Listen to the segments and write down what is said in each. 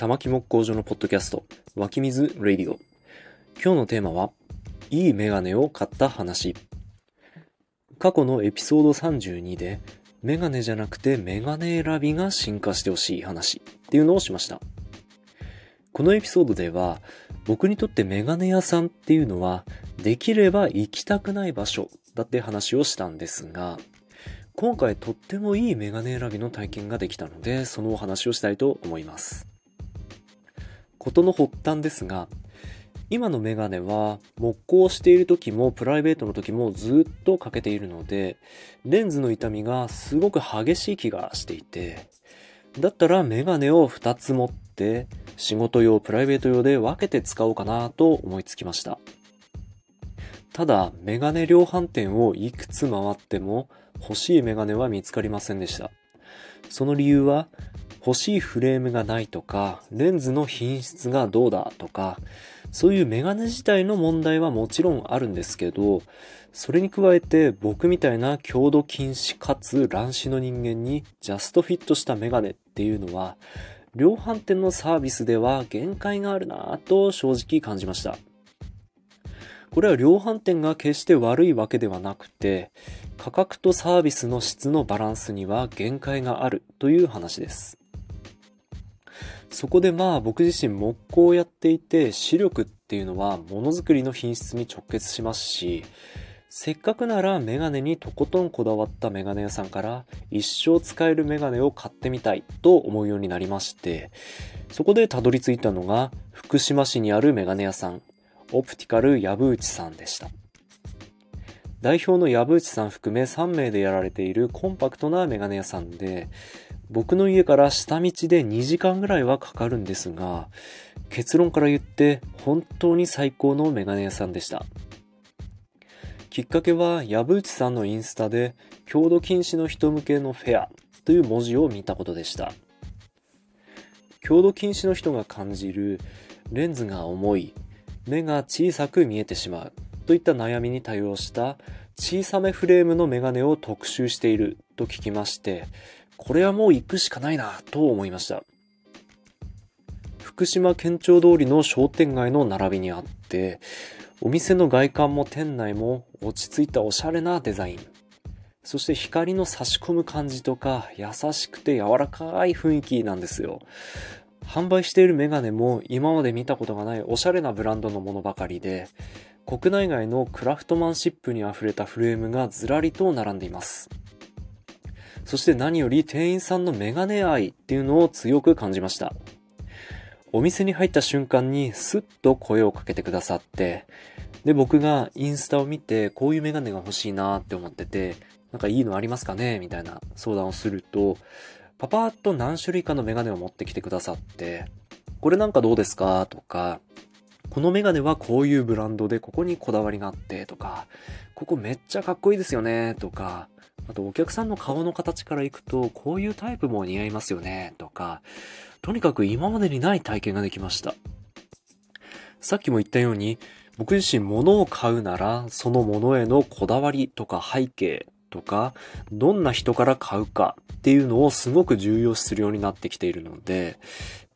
玉木木工所のポッドキャスト、湧き水レディオ。今日のテーマは、いいメガネを買った話。過去のエピソード32で、メガネじゃなくてメガネ選びが進化してほしい話っていうのをしました。このエピソードでは、僕にとってメガネ屋さんっていうのは、できれば行きたくない場所だって話をしたんですが、今回とってもいいメガネ選びの体験ができたので、そのお話をしたいと思います。ことの発端ですが、今のメガネは木工している時もプライベートの時もずっとかけているので、レンズの痛みがすごく激しい気がしていて、だったらメガネを2つ持って仕事用、プライベート用で分けて使おうかなと思いつきました。ただ、メガネ量販店をいくつ回っても欲しいメガネは見つかりませんでした。その理由は、欲しいフレームがないとか、レンズの品質がどうだとか、そういうメガネ自体の問題はもちろんあるんですけど、それに加えて僕みたいな強度禁止かつ乱視の人間にジャストフィットしたメガネっていうのは、量販店のサービスでは限界があるなぁと正直感じました。これは量販店が決して悪いわけではなくて、価格とサービスの質のバランスには限界があるという話です。そこでまあ僕自身木工をやっていて視力っていうのはものづくりの品質に直結しますし、せっかくならメガネにとことんこだわったメガネ屋さんから一生使えるメガネを買ってみたいと思うようになりまして、そこでたどり着いたのが福島市にあるメガネ屋さん、オプティカル藪内さんでした。代表の藪内さん含め3名でやられているコンパクトなメガネ屋さんで、僕の家から下道で2時間ぐらいはかかるんですが、結論から言って本当に最高のメガネ屋さんでした。きっかけは藪内さんのインスタで強度禁止の人向けのフェアという文字を見たことでした。強度禁止の人が感じるレンズが重い、目が小さく見えてしまうといった悩みに対応した小さめフレームのメガネを特集していると聞きまして、これはもう行くしかないなと思いました。福島県庁通りの商店街の並びにあって、お店の外観も店内も落ち着いたおしゃれなデザイン。そして光の差し込む感じとか優しくて柔らかい雰囲気なんですよ。販売しているメガネも今まで見たことがないおしゃれなブランドのものばかりで、国内外のクラフトマンシップに溢れたフレームがずらりと並んでいます。そして何より店員さんのメガネ愛っていうのを強く感じました。お店に入った瞬間にスッと声をかけてくださって、で、僕がインスタを見てこういうメガネが欲しいなって思ってて、なんかいいのありますかね？みたいな相談をすると、パパッと何種類かのメガネを持ってきてくださって、これなんかどうですか？とか、このメガネはこういうブランドでここにこだわりがあってとか、ここめっちゃかっこいいですよねとか、あとお客さんの顔の形からいくとこういうタイプも似合いますよねとか、とにかく今までにない体験ができました。さっきも言ったように、僕自身物を買うなら、その物へのこだわりとか背景とか、どんな人から買うかっていうのをすごく重要視するようになってきているので、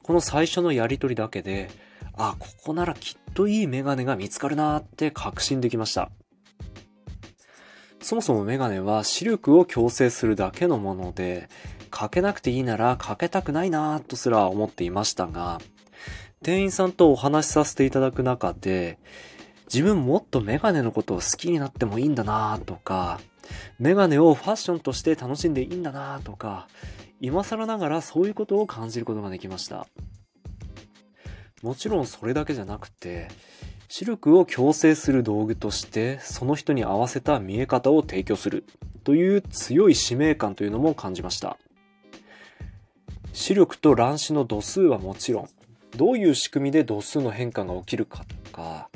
この最初のやりとりだけで、あ、ここならきっといいメガネが見つかるなって確信できました。そもそもメガネは視力を矯正するだけのもので、かけなくていいならかけたくないなとすら思っていましたが、店員さんとお話しさせていただく中で、自分もっとメガネのことを好きになってもいいんだなとか、メガネをファッションとして楽しんでいいんだなとか、今更ながらそういうことを感じることができました。もちろんそれだけじゃなくて、視力を矯正する道具としてその人に合わせた見え方を提供するという強い使命感というのも感じました。視力と乱視の度数はもちろん、どういう仕組みで度数の変化が起きるかとか、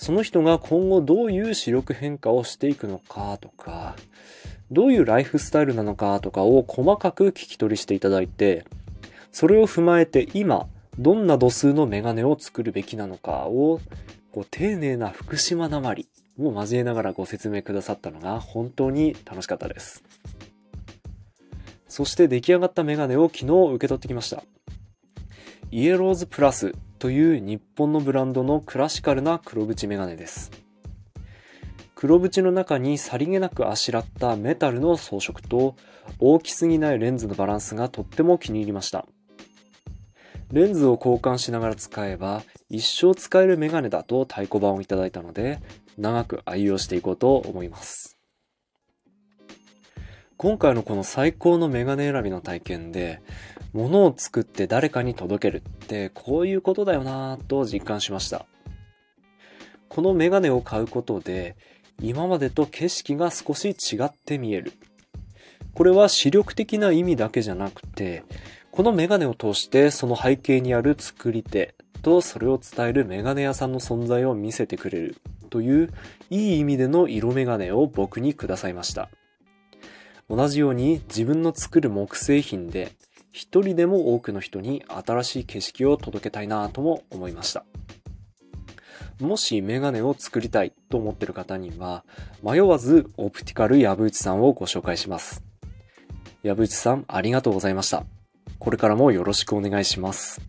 その人が今後どういう視力変化をしていくのかとか、どういうライフスタイルなのかとかを細かく聞き取りしていただいて、それを踏まえて今、どんな度数のメガネを作るべきなのかを、こう丁寧な福島なまりを交えながらご説明くださったのが本当に楽しかったです。そして出来上がったメガネを昨日受け取ってきました。イエローズプラスという日本のブランドのクラシカルな黒縁メガネです。黒縁の中にさりげなくあしらったメタルの装飾と大きすぎないレンズのバランスがとっても気に入りました。レンズを交換しながら使えば一生使えるメガネだと太鼓判をいただいたので長く愛用していこうと思います。今回のこの最高のメガネ選びの体験で物を作って誰かに届けるってこういうことだよなぁと実感しました。このメガネを買うことで今までと景色が少し違って見える。これは視力的な意味だけじゃなくて、このメガネを通してその背景にある作り手とそれを伝えるメガネ屋さんの存在を見せてくれるといういい意味での色メガネを僕にくださいました。同じように自分の作る木製品で一人でも多くの人に新しい景色を届けたいなとも思いました。もしメガネを作りたいと思ってる方には、迷わずオプティカル矢内さんをご紹介します。矢内さん、ありがとうございました。これからもよろしくお願いします。